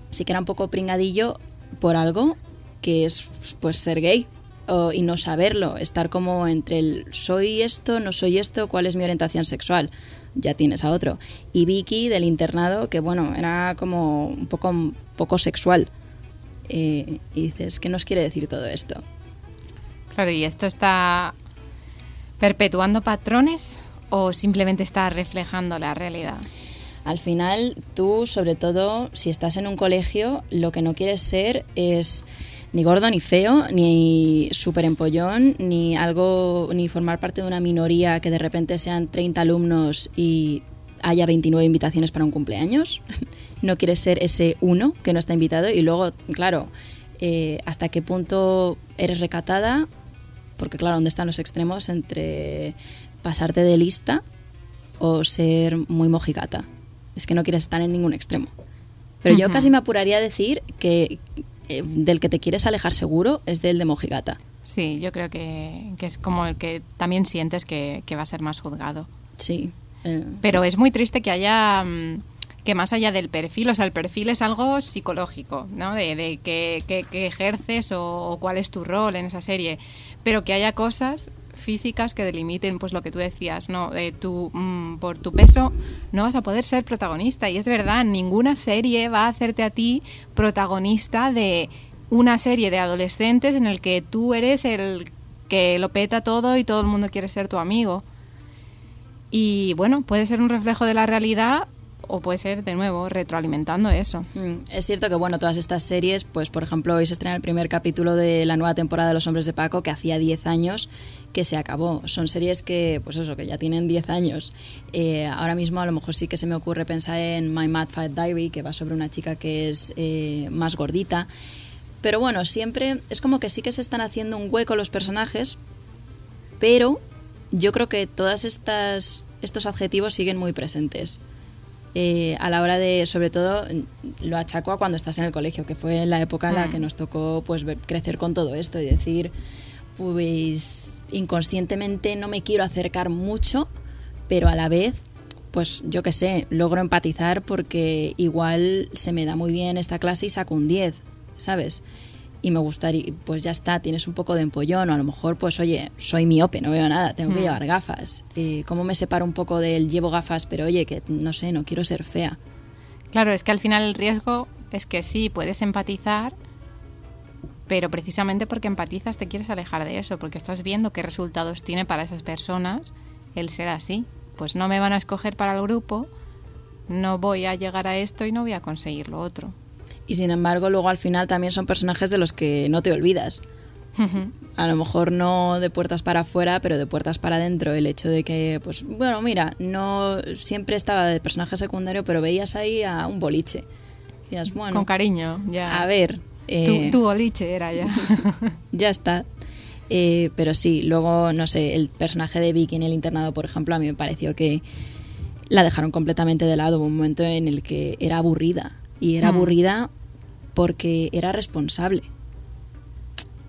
sí que era un poco pringadillo por algo que es pues ser gay o- y no saberlo, estar como entre el soy esto, no soy esto, cuál es mi orientación sexual. Ya tienes a otro. Y Vicky del internado, que bueno, era como un poco, un poco sexual. Eh, y dices, ¿qué nos quiere decir todo esto? Claro, ¿y esto está perpetuando patrones o simplemente está reflejando la realidad? Al final, tú, sobre todo, si estás en un colegio, lo que no quieres ser es ni gordo ni feo, ni súper empollón, ni algo, ni formar parte de una minoría que de repente sean 30 alumnos y haya 29 invitaciones para un cumpleaños. No quieres ser ese uno que no está invitado y luego, claro, eh, hasta qué punto eres recatada, porque claro, ¿dónde están los extremos entre pasarte de lista o ser muy mojigata? Es que no quieres estar en ningún extremo. Pero yo casi me apuraría a decir que eh, del que te quieres alejar seguro es del de mojigata. Sí, yo creo que, que es como el que también sientes que, que va a ser más juzgado. Sí. eh, Pero es muy triste que haya mm, que más allá del perfil, o sea, el perfil es algo psicológico, ¿no? De, de qué, qué- qué ejerces o, o cuál es tu rol en esa serie, pero que haya cosas físicas que delimiten pues lo que tú decías, ¿no? De tu, mm, por tu peso no vas a poder ser protagonista y es verdad, ninguna serie va a hacerte a ti protagonista de una serie de adolescentes en el que tú eres el que lo peta todo y todo el mundo quiere ser tu amigo. Y bueno, puede ser un reflejo de la realidad o puede ser de nuevo retroalimentando eso. Mm, Es cierto que, bueno, todas estas series, pues por ejemplo, hoy se estrena el primer capítulo de la nueva temporada de Los Hombres de Paco, que hacía 10 años que se acabó. Son series que, pues eso, que ya tienen 10 años. Eh, ahora mismo a lo mejor sí que se me ocurre pensar en My Mad Fat Diary, que va sobre una chica que es eh, más gordita. Pero bueno, siempre es como que sí que se están haciendo un hueco los personajes, pero yo creo que todas estas estos adjetivos siguen muy presentes. Eh, a la hora de, sobre todo, lo achaco a cuando estás en el colegio, que fue la época en la que nos tocó pues ver- crecer con todo esto y decir, pues inconscientemente no me quiero acercar mucho, pero a la vez, pues yo qué sé, logro empatizar porque igual se me da muy bien esta clase y saco un 10, ¿sabes? y me gustaría, pues ya está, tienes un poco de empollón, o a lo mejor, pues oye, soy miope, no veo nada, tengo que llevar gafas. Eh, ¿Cómo me separo un poco del llevo gafas, pero oye, que no sé, no quiero ser fea? Claro, es que al final el riesgo es que sí, puedes empatizar, pero precisamente porque empatizas te quieres alejar de eso, porque estás viendo qué resultados tiene para esas personas el ser así. Pues no me van a escoger para el grupo, no voy a llegar a esto y no voy a conseguir lo otro. Y sin embargo, luego al final también son personajes de los que no te olvidas. A lo mejor no de puertas para afuera, pero de puertas para adentro. El hecho de que, pues, bueno, mira, no siempre estaba de personaje secundario, pero veías ahí a un boliche. Decías, bueno, Con cariño, ya. a ver. Eh, tu, tu boliche era ya. ya está. Eh, pero sí, luego, no sé, el personaje de Vicky en el internado, por ejemplo, a mí me pareció que la dejaron completamente de lado. Hubo un momento en el que era aburrida. Y era Hmm. aburrida porque era responsable.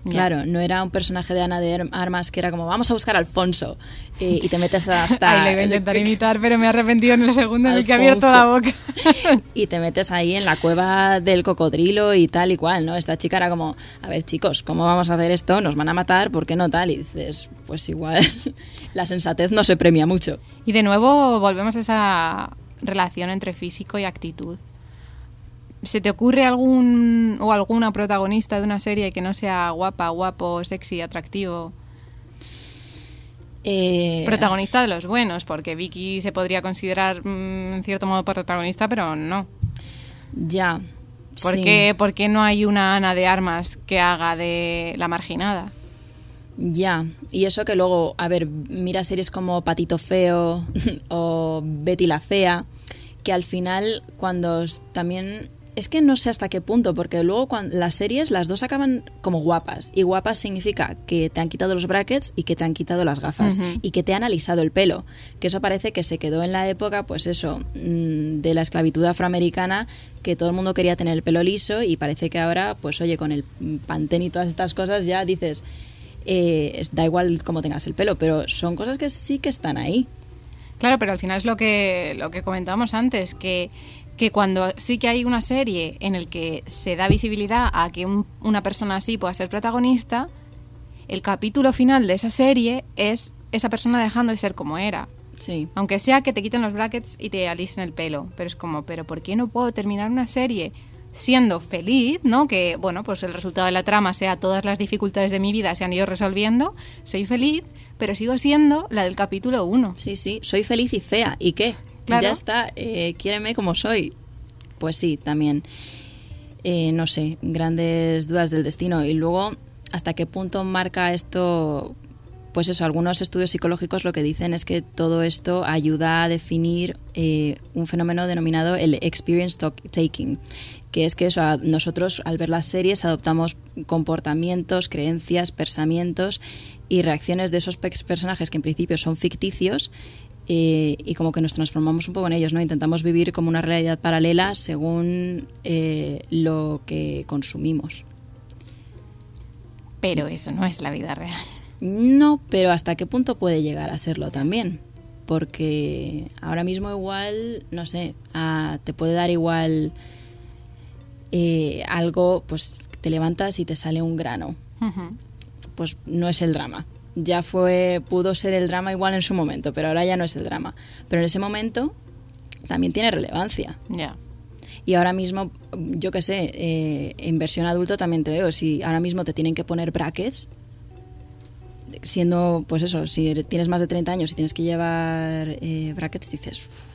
Claro, no era un personaje de Ana de Arm- Armas que era como, vamos a buscar a Alfonso. eh, y te metes hasta... Ay, le iba a intentar imitar, pero me he arrepentido en el segundo en el que he abierto la boca. y te metes ahí en la cueva del cocodrilo y tal y cual, ¿no? Esta chica era como, a ver chicos, ¿cómo vamos a hacer esto? Nos van a matar, ¿por qué no tal? Y dices, pues igual la sensatez no se premia mucho. Y de nuevo volvemos a esa relación entre físico y actitud. ¿Se te ocurre algún o alguna protagonista de una serie que no sea guapa, guapo, sexy, atractivo? Eh, Protagonista de los buenos, porque Vicky se podría considerar mm, en cierto modo protagonista, pero no. ya. ¿Por, sí, qué, por qué no hay una Ana de Armas que haga de la marginada? Ya. Y eso que luego, a ver, mira series como Patito Feo o Betty la Fea, que al final cuando también... Es que no sé hasta qué punto, porque luego cuando las series las dos acaban como guapas. Y guapas significa que te han quitado los brackets y que te han quitado las gafas. Y que te han alisado el pelo. Que eso parece que se quedó en la época, pues eso, mm, de la esclavitud afroamericana, que todo el mundo quería tener el pelo liso y parece que ahora, pues oye, con el pantén y todas estas cosas ya dices, eh, da igual cómo tengas el pelo, pero son cosas que sí que están ahí. Claro, pero al final es lo que, lo que comentábamos antes, que, que cuando sí que hay una serie en el que se da visibilidad a que un- una persona así pueda ser protagonista, el capítulo final de esa serie es esa persona dejando de ser como era. Sí. Aunque sea que te quiten los brackets y te alisen el pelo. Pero es como, ¿pero por qué no puedo terminar una serie siendo feliz, ¿no? Que, bueno, pues el resultado de la trama sea todas las dificultades de mi vida se han ido resolviendo. Soy feliz, pero sigo siendo la del capítulo 1. Sí, sí, soy feliz y fea. ¿Y qué? Claro. Ya está, eh, quiéreme como soy. Pues sí, también. Eh, no sé, grandes dudas del destino. Y luego, ¿hasta qué punto marca esto? Pues eso, algunos estudios psicológicos lo que dicen es que todo esto ayuda a definir eh, un fenómeno denominado el experience taking, que es que eso, a- nosotros al ver las series adoptamos comportamientos, creencias, pensamientos y reacciones de esos pe- personajes que en principio son ficticios eh, y como que nos transformamos un poco en ellos, ¿no? Intentamos vivir como una realidad paralela según eh, lo que consumimos. Pero eso no es la vida real. No, pero ¿hasta qué punto puede llegar a serlo también? Porque ahora mismo igual, no sé, ah, te puede dar igual eh, algo, pues te levantas y te sale un grano. Pues no es el drama. Ya fue, pudo ser el drama igual en su momento, pero ahora ya no es el drama. Pero en ese momento también tiene relevancia. Ya. Y ahora mismo, yo qué sé, eh, en versión adulto también te veo, si ahora mismo te tienen que poner brackets, siendo, pues eso, si tienes más de 30 años y tienes que llevar eh, brackets, dices, "Uf,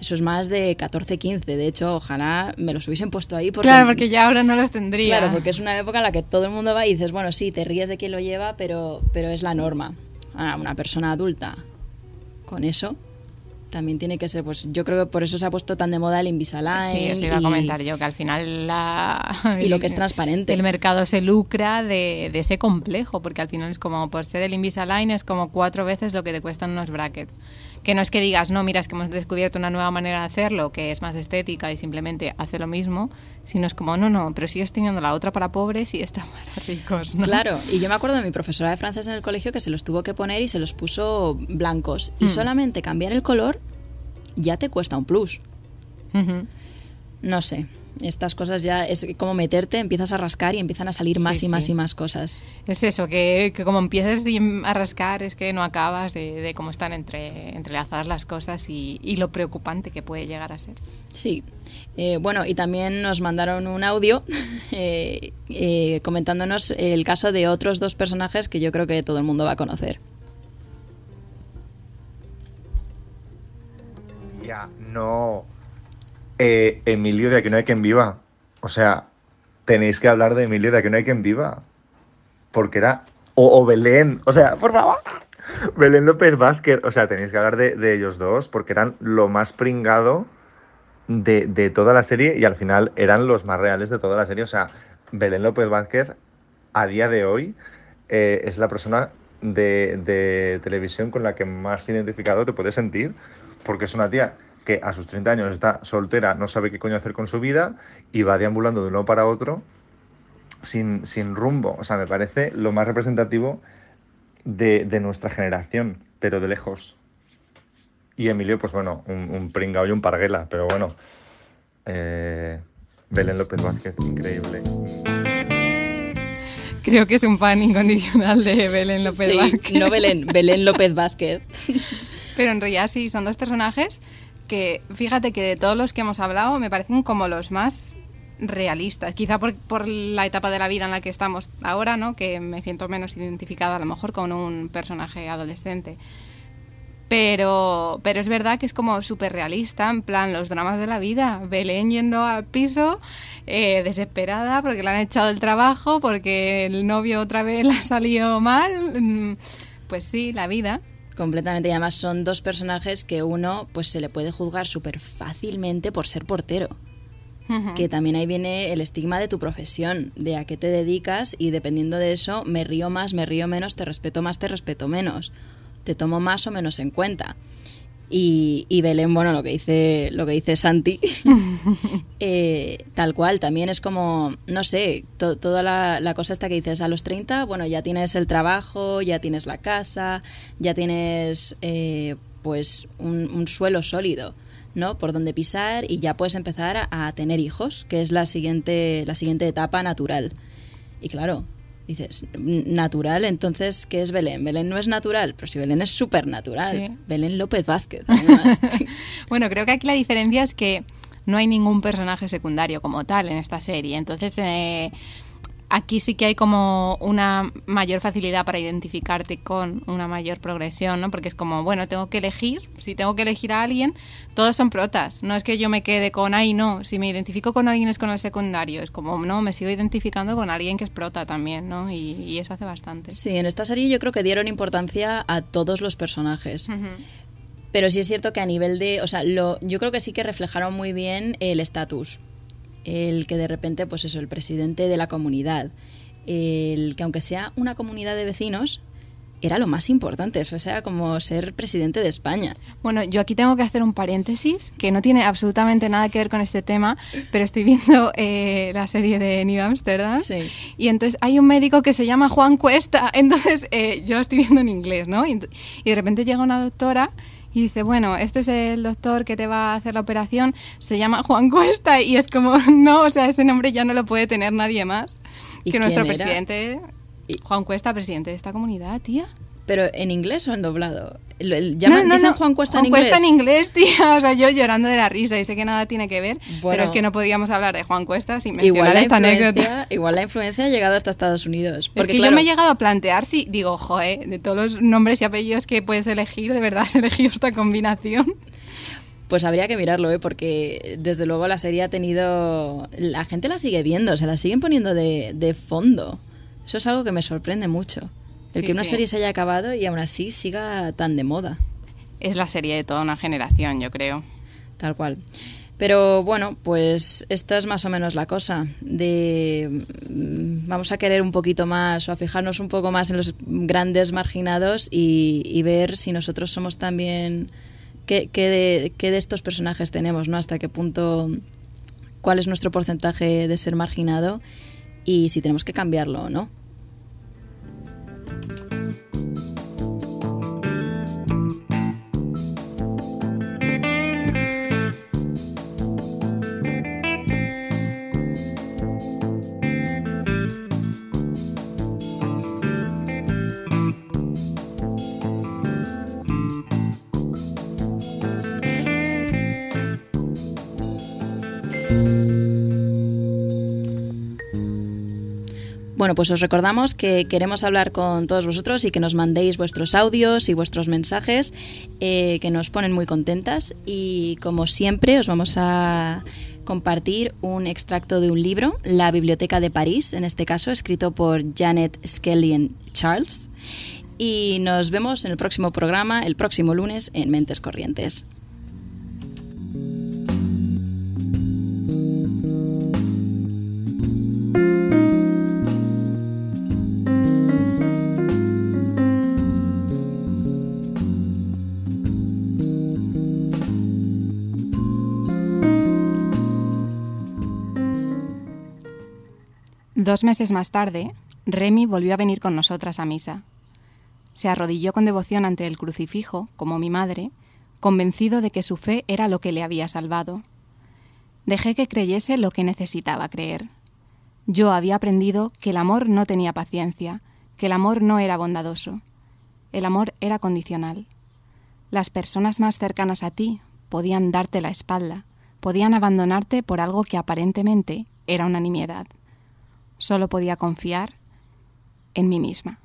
Eso es más de 14, 15. De hecho, ojalá me los hubiesen puesto ahí. Porque, Claro, porque ya ahora no los tendría. Claro, porque es una época en la que todo el mundo va y dices, bueno, sí, te ríes de quien lo lleva, pero, pero es la norma. Ahora, una persona adulta con eso también tiene que ser, pues yo creo que por eso se ha puesto tan de moda el Invisalign. Sí, eso iba a y- comentar yo, que al final la, Y lo que es transparente. El mercado se lucra de, de ese complejo, porque al final es como, por ser el Invisalign, es como cuatro veces lo que te cuestan unos brackets. Que no es que digas, no, mira, es que hemos descubierto una nueva manera de hacerlo, que es más estética y simplemente hace lo mismo, sino es como, no, no, pero sigues teniendo la otra para pobres y esta para ricos, ¿no? Claro, y yo me acuerdo de mi profesora de francés en el colegio que se los tuvo que poner y se los puso blancos. Y solamente cambiar el color ya te cuesta un plus. No sé, estas cosas ya es como meterte, empiezas a rascar y empiezan a salir Sí, más y más sí. y más cosas. Es eso, que, que como empieces a rascar es que no acabas de, de cómo están entre, entrelazadas las cosas y, y lo preocupante que puede llegar a ser. Sí. Eh, bueno, y también nos mandaron un audio eh, eh, comentándonos el caso de otros dos personajes que yo creo que todo el mundo va a conocer. Ya, no. Eh, Emilio de Aquí no hay quien viva. O sea, tenéis que hablar de Emilio de Aquí no hay quien viva. Porque era. O, o Belén. O sea, por favor. Belén López Vázquez. O sea, tenéis que hablar de, de ellos dos porque eran lo más pringado de, de toda la serie y al final eran los más reales de toda la serie. O sea, Belén López Vázquez a día de hoy eh, es la persona de, de televisión con la que más identificado te puedes sentir porque es una tía que a sus 30 años está soltera, no sabe qué coño hacer con su vida y va deambulando de uno para otro sin, sin rumbo. O sea, me parece lo más representativo de, de nuestra generación, pero de lejos. Y Emilio, pues bueno, un, un pringao y un parguela, pero bueno. Eh, Belén López Vázquez, increíble. Creo que es un fan incondicional de Belén López Sí, Vázquez. no Belén, Belén López Vázquez. Pero en realidad sí, son dos personajes fíjate que de todos los que hemos hablado, me parecen como los más realistas. Quizá por, la etapa de la vida en la que estamos ahora, ¿no? Que me siento menos identificada a lo mejor con un personaje adolescente. Pero, pero es verdad que es como súper realista, en plan los dramas de la vida. Belén yendo al piso, eh, desesperada porque le han echado el trabajo, porque el novio otra vez le ha salido mal. Mm, Pues sí, la vida. Completamente, y además son dos personajes que uno pues se le puede juzgar súper fácilmente por ser portero. Que también ahí viene el estigma de tu profesión, de a qué te dedicas y dependiendo de eso me río más, me río menos, te respeto más, te respeto menos, te tomo más o menos en cuenta. Y, y Belén, bueno, lo que dice, lo que dice Santi, eh, tal cual, también es como, no sé, to- toda la, la cosa esta que dices, a los 30, bueno, ya tienes el trabajo, ya tienes la casa, ya tienes eh, pues un, un suelo sólido, ¿no? Por donde pisar y ya puedes empezar a, a tener hijos, que es la siguiente, la siguiente etapa natural. Y claro, dices, "N- natural, entonces, ¿qué es Belén? Belén no es natural, pero si Belén es súper natural. Sí. Belén López Vázquez, además. Bueno, creo que aquí la diferencia es que no hay ningún personaje secundario como tal en esta serie. Entonces, eh, aquí sí que hay como una mayor facilidad para identificarte con una mayor progresión, ¿no? Porque es como, bueno, tengo que elegir, si tengo que elegir a alguien, todos son protas. No es que yo me quede con, ay, no, si me identifico con alguien es con el secundario. Es como, no, me sigo identificando con alguien que es prota también, ¿no? Y, y eso hace bastante. Sí, en esta serie yo creo que dieron importancia a todos los personajes. Pero sí es cierto que a nivel de, o sea, lo, yo creo que sí que reflejaron muy bien el estatus. El que de repente, pues eso, el presidente de la comunidad. El que aunque sea una comunidad de vecinos, era lo más importante. Eso era como ser presidente de España. Bueno, yo aquí tengo que hacer un paréntesis que no tiene absolutamente nada que ver con este tema, pero estoy viendo eh, la serie de New Amsterdam Sí. y entonces hay un médico que se llama Juan Cuesta, entonces eh, yo lo estoy viendo en inglés, ¿no? Y, y de repente llega una doctora y dice, bueno, este es el doctor que te va a hacer la operación, se llama Juan Cuesta y es como, no, o sea, ese nombre ya no lo puede tener nadie más ¿Y que nuestro era? presidente, Juan Cuesta, presidente de esta comunidad, tía. Pero en inglés o en doblado. El- llaman- dicen Juan Cuesta en Cuesta en inglés. inglés, tía. O sea, yo llorando de la risa y sé que nada tiene que ver, Bueno. pero es que no podíamos hablar de Juan Cuesta sin Igual mencionar la, esta anécdota. igual la influencia ha llegado hasta Estados Unidos. Es Porque, que claro, yo me he llegado a plantear si, digo, joe, de todos los nombres y apellidos que puedes elegir, de verdad has elegido esta combinación. Pues habría que mirarlo, ¿eh? porque desde luego la serie ha tenido... La gente la sigue viendo, se la siguen poniendo de, de fondo. Eso es algo que me sorprende mucho. El Sí, que una sí. serie se haya acabado y aún así siga tan de moda. Es la serie de toda una generación, yo creo. Tal cual. Pero bueno, pues esta es más o menos la cosa. De mm, vamos a querer un poquito más o a fijarnos un poco más en los grandes marginados y, y ver si nosotros somos también qué, qué de, qué de estos personajes tenemos, ¿no? Hasta qué punto, cuál es nuestro porcentaje de ser marginado y si tenemos que cambiarlo o no. Bueno, pues os recordamos que queremos hablar con todos vosotros y que nos mandéis vuestros audios y vuestros mensajes eh, que nos ponen muy contentas y como siempre os vamos a compartir un extracto de un libro, La Biblioteca de París, en este caso escrito por Janet Skellion Charles y nos vemos en el próximo programa, el próximo lunes en Mentes Corrientes. Dos meses más tarde, Remy volvió a venir con nosotras a misa. Se arrodilló con devoción ante el crucifijo, como mi madre, convencido de que su fe era lo que le había salvado. Dejé que creyese lo que necesitaba creer. Yo había aprendido que el amor no tenía paciencia, que el amor no era bondadoso. El amor era condicional. Las personas más cercanas a ti podían darte la espalda, podían abandonarte por algo que aparentemente era una nimiedad. Solo podía confiar en mí misma.